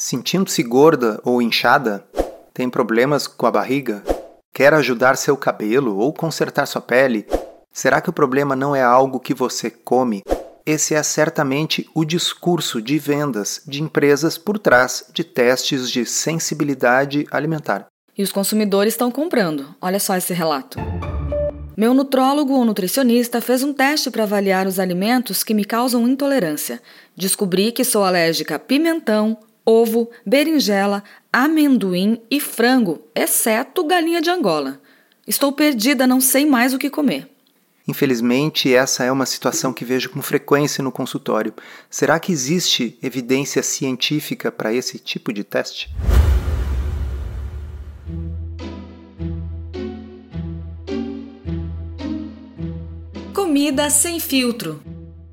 Sentindo-se gorda ou inchada? Tem problemas com a barriga? Quer ajudar seu cabelo ou consertar sua pele? Será que o problema não é algo que você come? Esse é certamente o discurso de vendas de empresas por trás de testes de sensibilidade alimentar. E os consumidores estão comprando. Olha só esse relato. Meu nutrólogo ou nutricionista fez um teste para avaliar os alimentos que me causam intolerância. Descobri que sou alérgica a pimentão, ovo, berinjela, amendoim e frango, exceto galinha de Angola. Estou perdida, não sei mais o que comer. Infelizmente, essa é uma situação que vejo com frequência no consultório. Será que existe evidência científica para esse tipo de teste? Comida sem filtro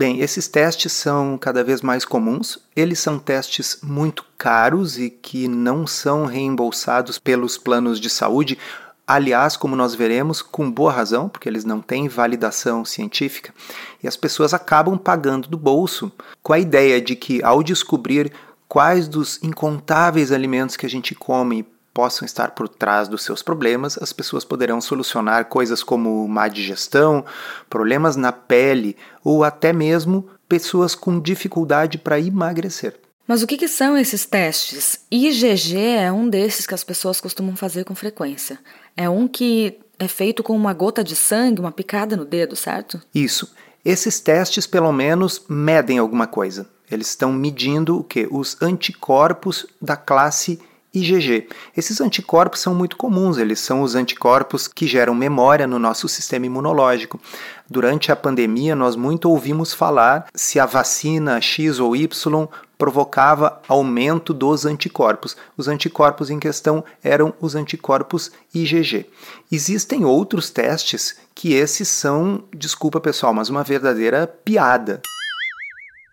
Bem, esses testes são cada vez mais comuns. Eles são testes muito caros e que não são reembolsados pelos planos de saúde. Aliás, como nós veremos, com boa razão, porque eles não têm validação científica, e as pessoas acabam pagando do bolso com a ideia de que, ao descobrir quais dos incontáveis alimentos que a gente come possam estar por trás dos seus problemas, as pessoas poderão solucionar coisas como má digestão, problemas na pele ou até mesmo pessoas com dificuldade para emagrecer. Mas o que, que, são esses testes? IgG é um desses que as pessoas costumam fazer com frequência. É um que é feito com uma gota de sangue, uma picada no dedo, certo? Isso. Esses testes, pelo menos, medem alguma coisa. Eles estão medindo o que? Os anticorpos da classe IgG. Esses anticorpos são muito comuns, eles são os anticorpos que geram memória no nosso sistema imunológico. Durante a pandemia, nós muito ouvimos falar se a vacina X ou Y provocava aumento dos anticorpos. Os anticorpos em questão eram os anticorpos IgG. Existem outros testes que esses são, desculpa pessoal, mas uma verdadeira piada.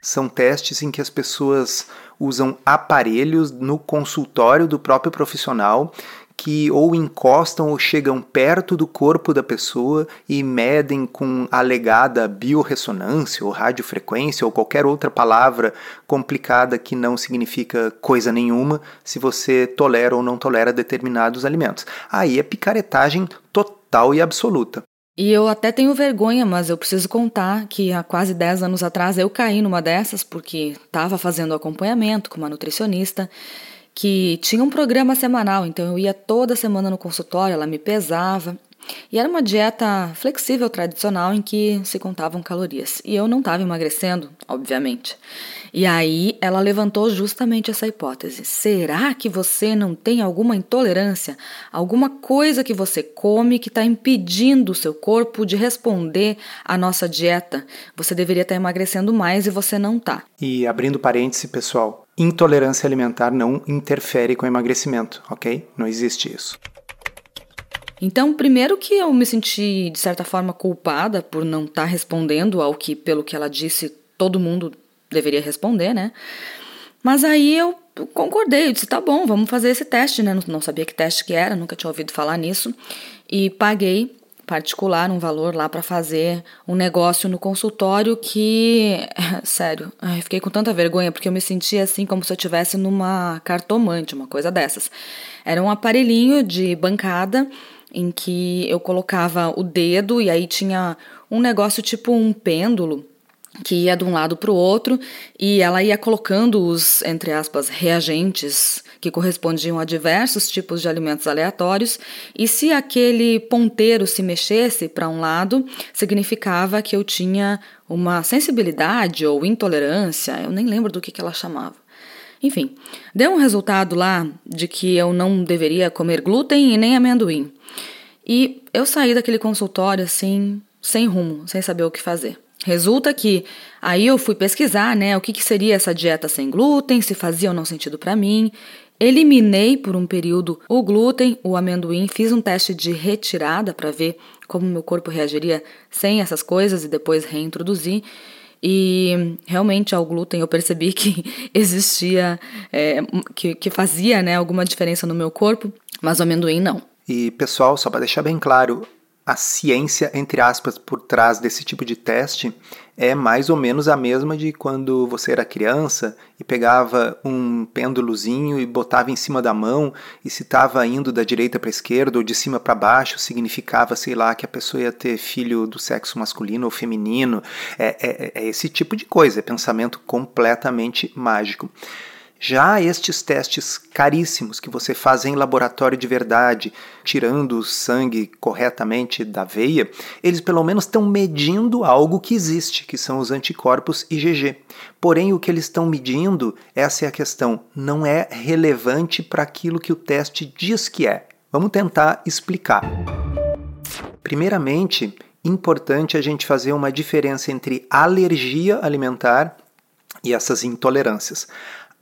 São testes em que as pessoas usam aparelhos no consultório do próprio profissional que ou encostam ou chegam perto do corpo da pessoa e medem com alegada biorressonância ou radiofrequência ou qualquer outra palavra complicada que não significa coisa nenhuma se você tolera ou não tolera determinados alimentos. Aí é picaretagem total e absoluta. E eu até tenho vergonha, mas eu preciso contar que há quase 10 anos atrás eu caí numa dessas porque estava fazendo acompanhamento com uma nutricionista que tinha um programa semanal, então eu ia toda semana no consultório, ela me pesava. E era uma dieta flexível tradicional em que se contavam calorias. E eu não estava emagrecendo, obviamente. E aí ela levantou justamente essa hipótese. Será que você não tem alguma intolerância? Alguma coisa que você come que está impedindo o seu corpo de responder à nossa dieta? Você deveria estar tá emagrecendo mais e você não está. E abrindo parêntese, pessoal, intolerância alimentar não interfere com emagrecimento, ok? Não existe isso. Então, primeiro que eu me senti de certa forma culpada por não estar tá respondendo ao que, pelo que ela disse, todo mundo deveria responder, né? Mas aí eu concordei, eu disse, tá bom, vamos fazer esse teste, né? Não, não sabia que teste que era, nunca tinha ouvido falar nisso. E paguei particular um valor lá para fazer um negócio no consultório que, sério, eu fiquei com tanta vergonha porque eu me sentia assim como se eu estivesse numa cartomante, uma coisa dessas. Era um aparelhinho de bancada em que eu colocava o dedo e aí tinha um negócio tipo um pêndulo que ia de um lado para o outro e ela ia colocando os, entre aspas, reagentes que correspondiam a diversos tipos de alimentos aleatórios, e se aquele ponteiro se mexesse para um lado, significava que eu tinha uma sensibilidade ou intolerância, eu nem lembro do que, que ela chamava. Enfim, deu um resultado lá de que eu não deveria comer glúten e nem amendoim. E eu saí daquele consultório assim, sem rumo, sem saber o que fazer. Resulta que aí eu fui pesquisar, né, o que, que seria essa dieta sem glúten, se fazia ou não sentido para mim. Eliminei por um período o glúten, o amendoim, fiz um teste de retirada para ver como meu corpo reagiria sem essas coisas e depois reintroduzi. E realmente ao glúten eu percebi que existia, é, que, que fazia né, alguma diferença no meu corpo, mas o amendoim não. E pessoal, só para deixar bem claro, a ciência, entre aspas, por trás desse tipo de teste é mais ou menos a mesma de quando você era criança e pegava um pêndulozinho e botava em cima da mão e se estava indo da direita para a esquerda ou de cima para baixo, significava, sei lá, que a pessoa ia ter filho do sexo masculino ou feminino. É, é, é esse tipo de coisa, é pensamento completamente mágico. Já estes testes caríssimos que você faz em laboratório de verdade, tirando o sangue corretamente da veia, eles pelo menos estão medindo algo que existe, que são os anticorpos IgG. Porém, o que eles estão medindo, essa é a questão, não é relevante para aquilo que o teste diz que é. Vamos tentar explicar. Primeiramente, importante a gente fazer uma diferença entre alergia alimentar e essas intolerâncias.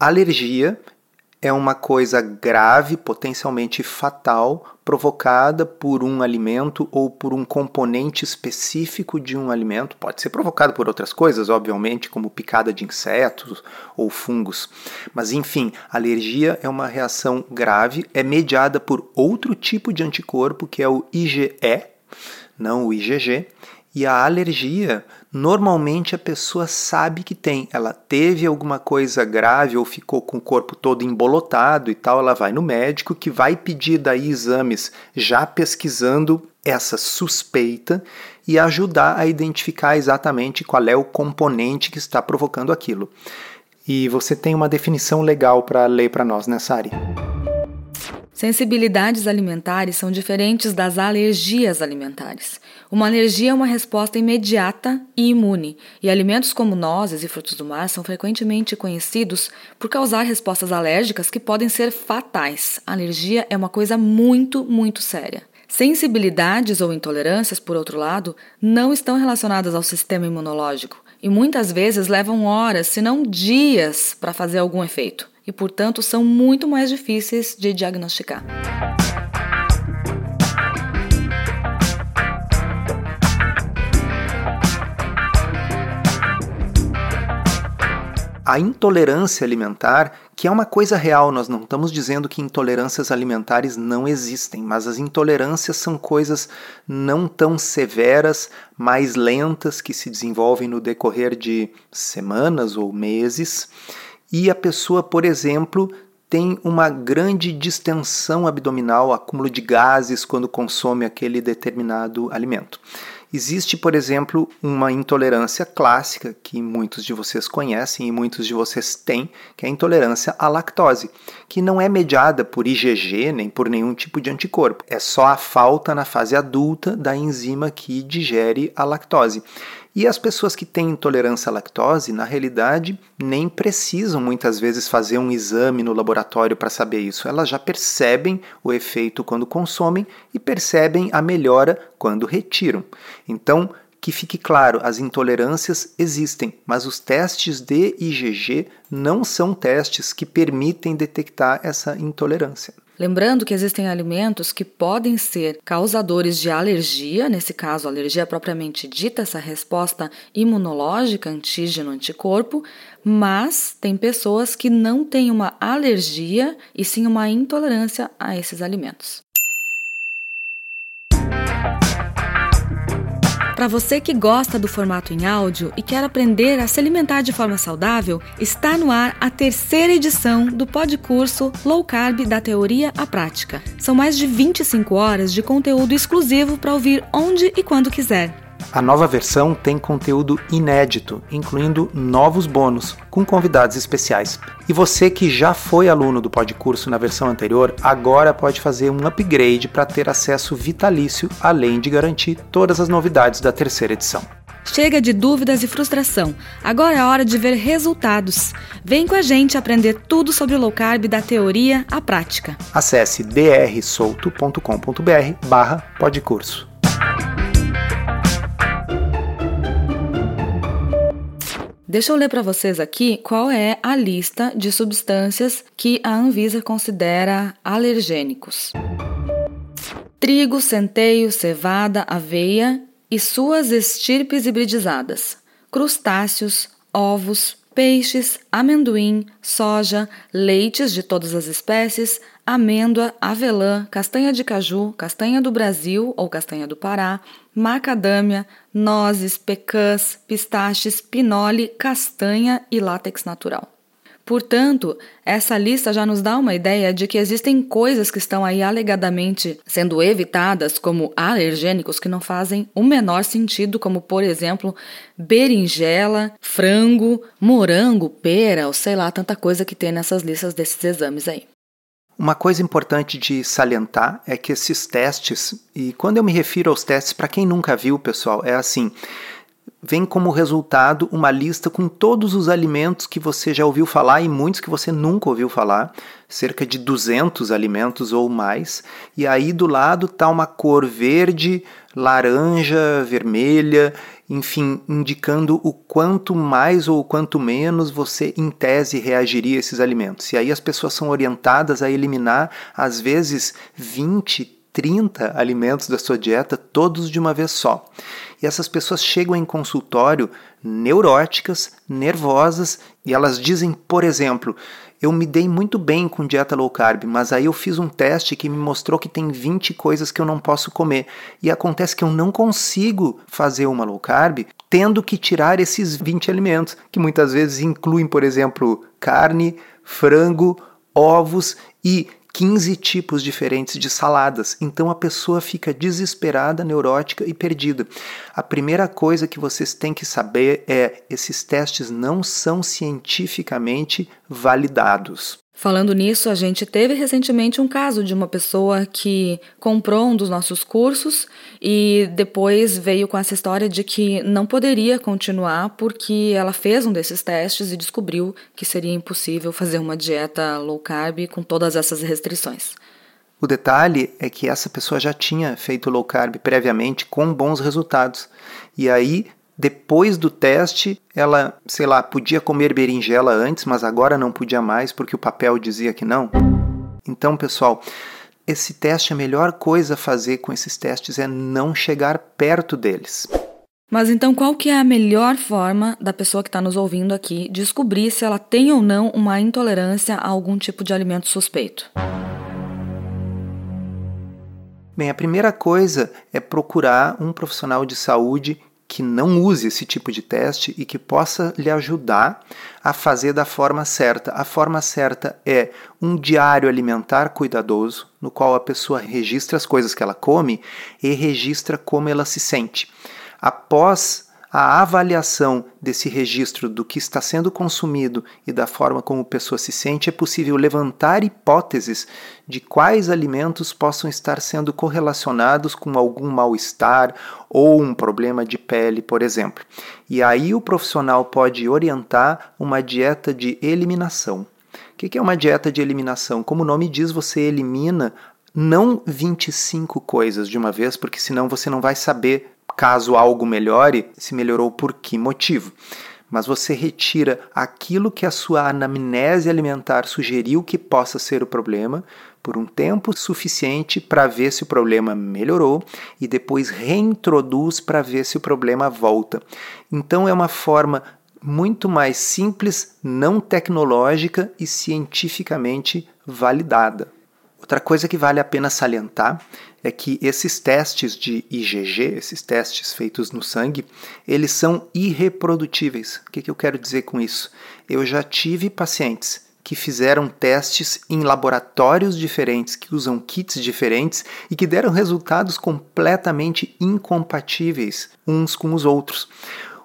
Alergia é uma coisa grave, potencialmente fatal, provocada por um alimento ou por um componente específico de um alimento. Pode ser provocado por outras coisas, obviamente, como picada de insetos ou fungos. Mas, enfim, alergia é uma reação grave, é mediada por outro tipo de anticorpo, que é o IgE, não o IgG, e a alergia, normalmente a pessoa sabe que tem. Ela teve alguma coisa grave ou ficou com o corpo todo embolotado e tal, ela vai no médico que vai pedir daí exames já pesquisando essa suspeita e ajudar a identificar exatamente qual é o componente que está provocando aquilo. E você tem uma definição legal para ler para nós nessa área. Sensibilidades alimentares são diferentes das alergias alimentares. Uma alergia é uma resposta imediata e imune, e alimentos como nozes e frutos do mar são frequentemente conhecidos por causar respostas alérgicas que podem ser fatais. A alergia é uma coisa muito, muito séria. Sensibilidades ou intolerâncias, por outro lado, não estão relacionadas ao sistema imunológico e muitas vezes levam horas, se não dias, para fazer algum efeito e, portanto, são muito mais difíceis de diagnosticar. A intolerância alimentar, que é uma coisa real, nós não estamos dizendo que intolerâncias alimentares não existem, mas as intolerâncias são coisas não tão severas, mais lentas, que se desenvolvem no decorrer de semanas ou meses e a pessoa, por exemplo, tem uma grande distensão abdominal, acúmulo de gases quando consome aquele determinado alimento. Existe, por exemplo, uma intolerância clássica que muitos de vocês conhecem e muitos de vocês têm, que é a intolerância à lactose, que não é mediada por IgG nem por nenhum tipo de anticorpo. É só a falta na fase adulta da enzima que digere a lactose. E as pessoas que têm intolerância à lactose, na realidade, nem precisam muitas vezes fazer um exame no laboratório para saber isso. Elas já percebem o efeito quando consomem e percebem a melhora quando retiram. Então, que fique claro, as intolerâncias existem, mas os testes de IgG não são testes que permitem detectar essa intolerância. Lembrando que existem alimentos que podem ser causadores de alergia, nesse caso, alergia propriamente dita, essa resposta imunológica, antígeno-anticorpo, mas tem pessoas que não têm uma alergia e sim uma intolerância a esses alimentos. Para você que gosta do formato em áudio e quer aprender a se alimentar de forma saudável, está no ar a terceira edição do podcurso Low Carb da Teoria à Prática. São mais de 25 horas de conteúdo exclusivo para ouvir onde e quando quiser. A nova versão tem conteúdo inédito, incluindo novos bônus, com convidados especiais. E você que já foi aluno do Podcurso na versão anterior, agora pode fazer um upgrade para ter acesso vitalício, além de garantir todas as novidades da terceira edição. Chega de dúvidas e frustração. Agora é hora de ver resultados. Vem com a gente aprender tudo sobre o low carb da teoria à prática. Acesse drsolto.com.br/podcurso. Deixa eu ler para vocês aqui qual é a lista de substâncias que a Anvisa considera alergênicos: trigo, centeio, cevada, aveia e suas estirpes hibridizadas, crustáceos, ovos, peixes, amendoim, soja, leites de todas as espécies, amêndoa, avelã, castanha de caju, castanha do Brasil ou castanha do Pará, macadâmia, nozes, pecãs, pistaches, pinole, castanha e látex natural. Portanto, essa lista já nos dá uma ideia de que existem coisas que estão aí alegadamente sendo evitadas como alergênicos que não fazem o menor sentido, como por exemplo, berinjela, frango, morango, pera, ou sei lá, tanta coisa que tem nessas listas desses exames aí. Uma coisa importante de salientar é que esses testes, e quando eu me refiro aos testes, para quem nunca viu, pessoal, é assim: vem como resultado uma lista com todos os alimentos que você já ouviu falar e muitos que você nunca ouviu falar, cerca de 200 alimentos ou mais, e aí do lado está uma cor verde, laranja, vermelha, enfim, indicando o quanto mais ou quanto menos você, em tese, reagiria a esses alimentos. E aí as pessoas são orientadas a eliminar, às vezes, 20, 30 alimentos da sua dieta, todos de uma vez só. E essas pessoas chegam em consultório neuróticas, nervosas, e elas dizem, por exemplo, eu me dei muito bem com dieta low carb, mas aí eu fiz um teste que me mostrou que tem 20 coisas que eu não posso comer. E acontece que eu não consigo fazer uma low carb tendo que tirar esses 20 alimentos, que muitas vezes incluem, por exemplo, carne, frango, ovos e 15 tipos diferentes de saladas. Então a pessoa fica desesperada, neurótica e perdida. A primeira coisa que vocês têm que saber é: esses testes não são cientificamente validados. Falando nisso, a gente teve recentemente um caso de uma pessoa que comprou um dos nossos cursos e depois veio com essa história de que não poderia continuar porque ela fez um desses testes e descobriu que seria impossível fazer uma dieta low carb com todas essas restrições. O detalhe é que essa pessoa já tinha feito low carb previamente com bons resultados. E aí depois do teste, ela, sei lá, podia comer berinjela antes, mas agora não podia mais porque o papel dizia que não. Então, pessoal, esse teste, a melhor coisa a fazer com esses testes é não chegar perto deles. Mas então qual que é a melhor forma da pessoa que está nos ouvindo aqui descobrir se ela tem ou não uma intolerância a algum tipo de alimento suspeito? Bem, a primeira coisa é procurar um profissional de saúde que não use esse tipo de teste e que possa lhe ajudar a fazer da forma certa. A forma certa é um diário alimentar cuidadoso, no qual a pessoa registra as coisas que ela come e registra como ela se sente. Após a avaliação desse registro do que está sendo consumido e da forma como a pessoa se sente, é possível levantar hipóteses de quais alimentos possam estar sendo correlacionados com algum mal-estar ou um problema de pele, por exemplo. E aí o profissional pode orientar uma dieta de eliminação. O que é uma dieta de eliminação? Como o nome diz, você elimina não 25 coisas de uma vez, porque senão você não vai saber Caso algo melhore, se melhorou por que motivo? Mas você retira aquilo que a sua anamnese alimentar sugeriu que possa ser o problema por um tempo suficiente para ver se o problema melhorou e depois reintroduz para ver se o problema volta. Então é uma forma muito mais simples, não tecnológica e cientificamente validada. Outra coisa que vale a pena salientar é que esses testes de IgG, esses testes feitos no sangue, eles são irreprodutíveis. O que, que eu quero dizer com isso? Eu já tive pacientes que fizeram testes em laboratórios diferentes, que usam kits diferentes e que deram resultados completamente incompatíveis uns com os outros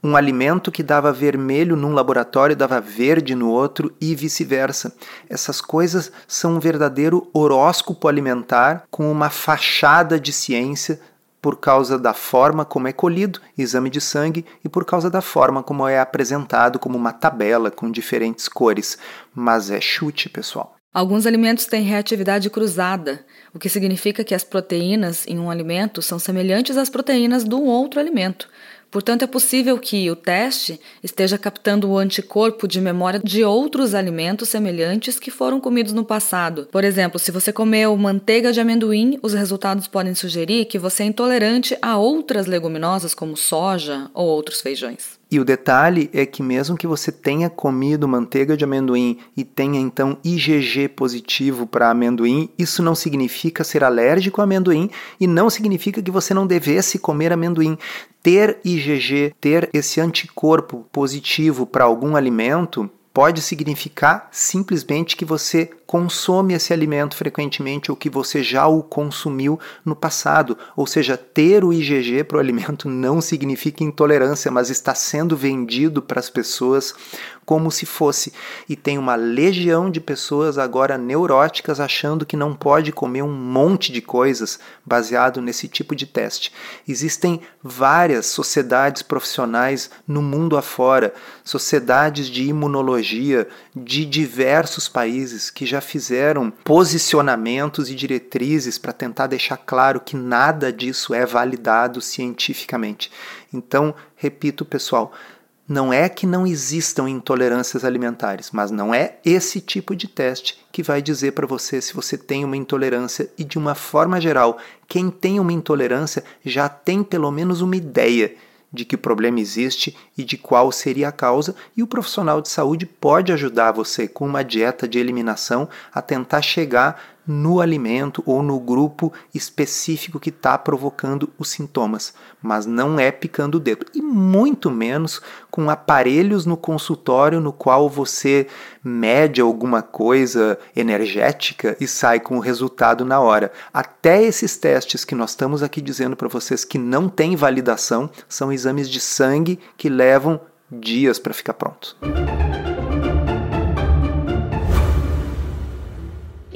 um alimento que dava vermelho num laboratório dava verde no outro e vice-versa. Essas coisas são um verdadeiro horóscopo alimentar com uma fachada de ciência por causa da forma como é colhido, exame de sangue, e por causa da forma como é apresentado como uma tabela com diferentes cores. Mas é chute, pessoal. Alguns alimentos têm reatividade cruzada, o que significa que as proteínas em um alimento são semelhantes às proteínas do outro alimento. Portanto, é possível que o teste esteja captando o anticorpo de memória de outros alimentos semelhantes que foram comidos no passado. Por exemplo, se você comeu manteiga de amendoim, os resultados podem sugerir que você é intolerante a outras leguminosas como soja ou outros feijões. E o detalhe é que, mesmo que você tenha comido manteiga de amendoim e tenha então IgG positivo para amendoim, isso não significa ser alérgico a amendoim e não significa que você não devesse comer amendoim. Ter IgG, ter esse anticorpo positivo para algum alimento, pode significar simplesmente que você consome esse alimento frequentemente ou que você já o consumiu no passado. Ou seja, ter o IgG para o alimento não significa intolerância, mas está sendo vendido para as pessoas como se fosse. E tem uma legião de pessoas agora neuróticas achando que não pode comer um monte de coisas baseado nesse tipo de teste. Existem várias sociedades profissionais no mundo afora, sociedades de imunologia de diversos países que já fizeram posicionamentos e diretrizes para tentar deixar claro que nada disso é validado cientificamente. Então, repito, pessoal, não é que não existam intolerâncias alimentares, mas não é esse tipo de teste que vai dizer para você se você tem uma intolerância e de uma forma geral, quem tem uma intolerância já tem pelo menos uma ideia de que problema existe e de qual seria a causa, e o profissional de saúde pode ajudar você com uma dieta de eliminação a tentar chegar no alimento ou no grupo específico que está provocando os sintomas, mas não é picando o dedo, e muito menos com aparelhos no consultório no qual você mede alguma coisa energética e sai com o resultado na hora. Até esses testes que nós estamos aqui dizendo para vocês que não têm validação são exames de sangue que levam dias para ficar pronto.